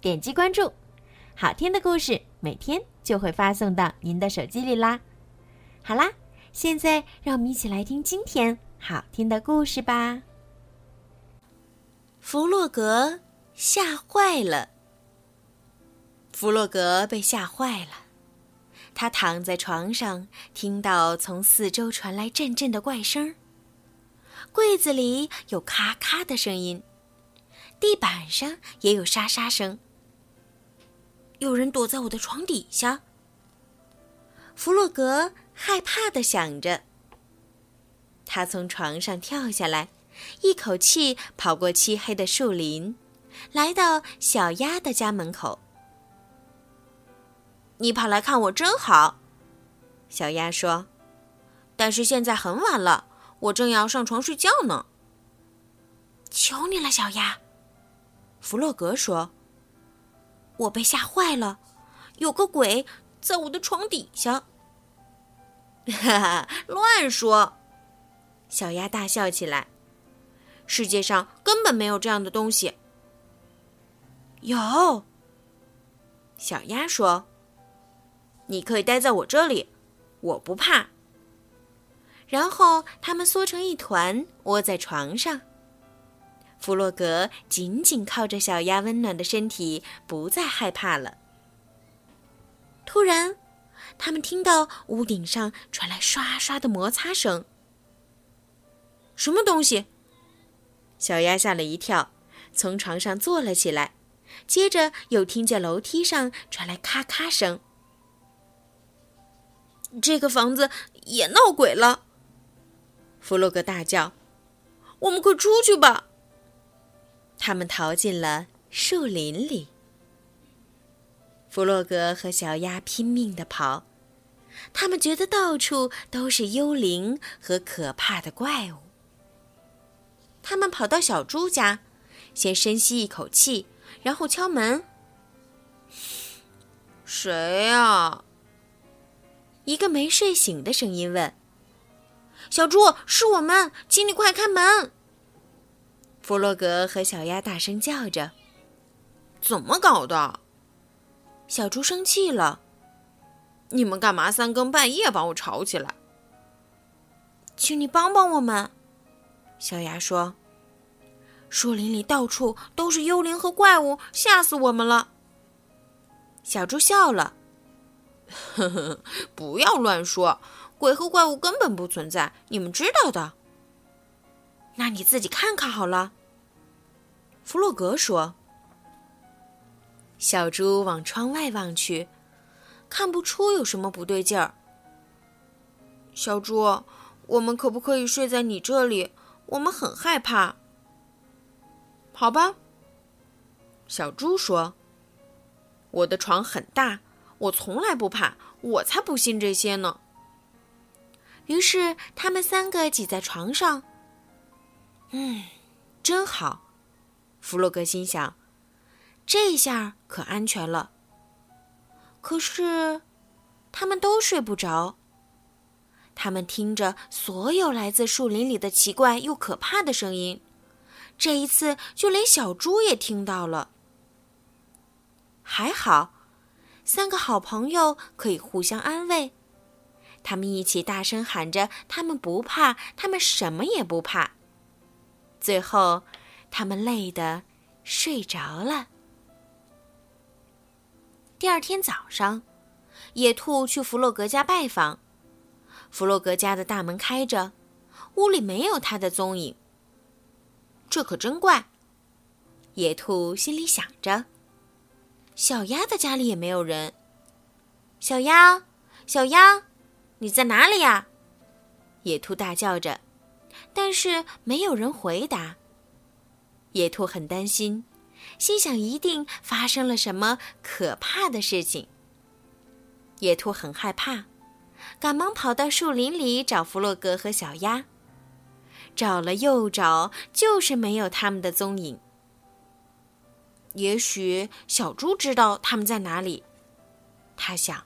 点击关注，好听的故事每天就会发送到您的手机里啦。好啦，现在让我们一起来听今天好听的故事吧。弗洛格吓坏了。弗洛格被吓坏了，他躺在床上，听到从四周传来阵阵的怪声。柜子里有咔咔的声音，地板上也有沙沙声。有人躲在我的床底下。弗洛格害怕的想着。他从床上跳下来，一口气跑过漆黑的树林，来到小鸭的家门口。你跑来看我真好，小鸭说。但是现在很晚了，我正要上床睡觉呢。求你了，小鸭，弗洛格说。我被吓坏了，有个鬼在我的床底下。哈哈，乱说！小鸭大笑起来。世界上根本没有这样的东西。有，小鸭说：“你可以待在我这里，我不怕。”然后他们缩成一团，窝在床上。弗洛格紧紧靠着小鸭温暖的身体，不再害怕了。突然，他们听到屋顶上传来刷刷的摩擦声。什么东西？小鸭吓了一跳，从床上坐了起来，接着又听见楼梯上传来咔咔声。这个房子也闹鬼了！弗洛格大叫：“我们快出去吧！”他们逃进了树林里。弗洛格和小鸭拼命地跑，他们觉得到处都是幽灵和可怕的怪物。他们跑到小猪家，先深吸一口气，然后敲门。“谁呀？”一个没睡醒的声音问。“小猪，是我们，请你快开门。”弗洛格和小鸭大声叫着：“怎么搞的？”小猪生气了：“你们干嘛三更半夜把我吵起来？”请你帮帮我们，小鸭说：“树林里到处都是幽灵和怪物，吓死我们了。”小猪笑了：“呵呵，不要乱说，鬼和怪物根本不存在，你们知道的。那你自己看看好了。”弗洛格说：“小猪往窗外望去，看不出有什么不对劲儿。小猪，我们可不可以睡在你这里？我们很害怕。”好吧，小猪说：“我的床很大，我从来不怕，我才不信这些呢。”于是他们三个挤在床上。嗯，真好。弗洛格心想：“这下可安全了。”可是，他们都睡不着。他们听着所有来自树林里的奇怪又可怕的声音，这一次就连小猪也听到了。还好，三个好朋友可以互相安慰。他们一起大声喊着：“他们不怕，他们什么也不怕。”最后。他们累得睡着了。第二天早上，野兔去弗洛格家拜访。弗洛格家的大门开着，屋里没有他的踪影。这可真怪，野兔心里想着。小鸭的家里也没有人。小鸭，小鸭，你在哪里呀？野兔大叫着，但是没有人回答。野兔很担心，心想一定发生了什么可怕的事情。野兔很害怕，赶忙跑到树林里找弗洛格和小鸭，找了又找，就是没有他们的踪影。也许小猪知道他们在哪里，他想。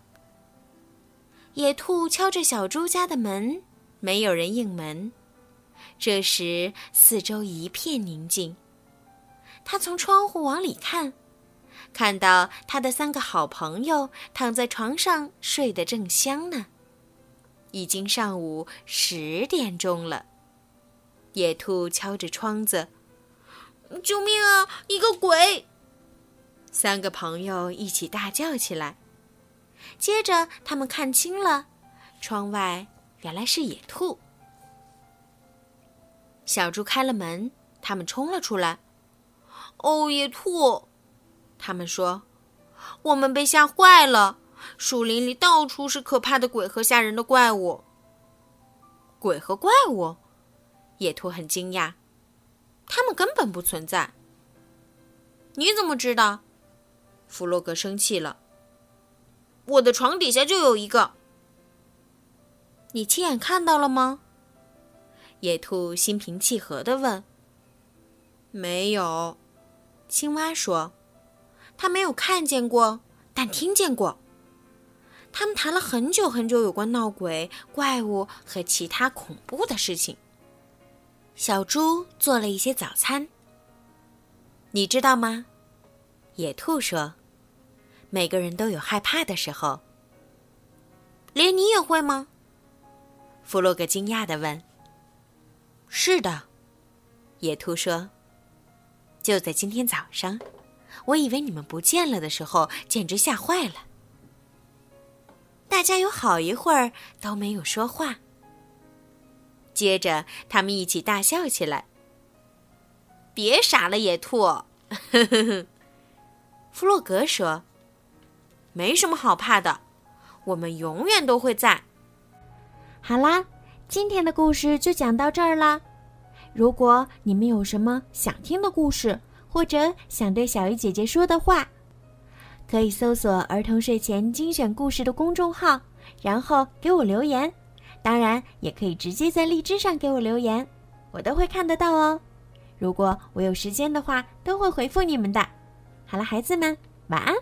野兔敲着小猪家的门，没有人应门。这时，四周一片宁静。他从窗户往里看，看到他的三个好朋友躺在床上睡得正香呢。已经上午十点钟了。野兔敲着窗子：“救命啊！一个鬼！”三个朋友一起大叫起来。接着，他们看清了，窗外原来是野兔。小猪开了门，他们冲了出来。哦，野兔！他们说：“我们被吓坏了，树林里到处是可怕的鬼和吓人的怪物。”鬼和怪物？野兔很惊讶，他们根本不存在。你怎么知道？弗洛格生气了。我的床底下就有一个。你亲眼看到了吗？野兔心平气和地问。没有。青蛙说：“他没有看见过，但听见过。他们谈了很久很久有关闹鬼、怪物和其他恐怖的事情。”小猪做了一些早餐。你知道吗？野兔说：“每个人都有害怕的时候。连你也会吗？”弗洛格惊讶的问。“是的。”野兔说。就在今天早上，我以为你们不见了的时候，简直吓坏了。大家有好一会儿都没有说话。接着，他们一起大笑起来。别傻了，野兔！弗洛格说：“没什么好怕的，我们永远都会在。”好啦，今天的故事就讲到这儿啦。如果你们有什么想听的故事，或者想对小鱼姐姐说的话，可以搜索“儿童睡前精选故事”的公众号，然后给我留言。当然，也可以直接在荔枝上给我留言，我都会看得到哦。如果我有时间的话，都会回复你们的。好了，孩子们，晚安。